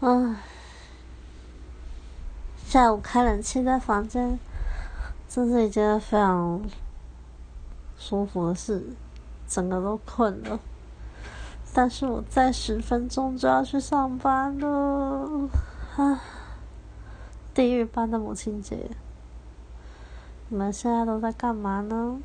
啊。下午开冷气在房间这是一件非常舒服的事整个都困了。但是我在十分钟就要去上班了。啊。地狱般的母亲节你们现在都在干嘛呢？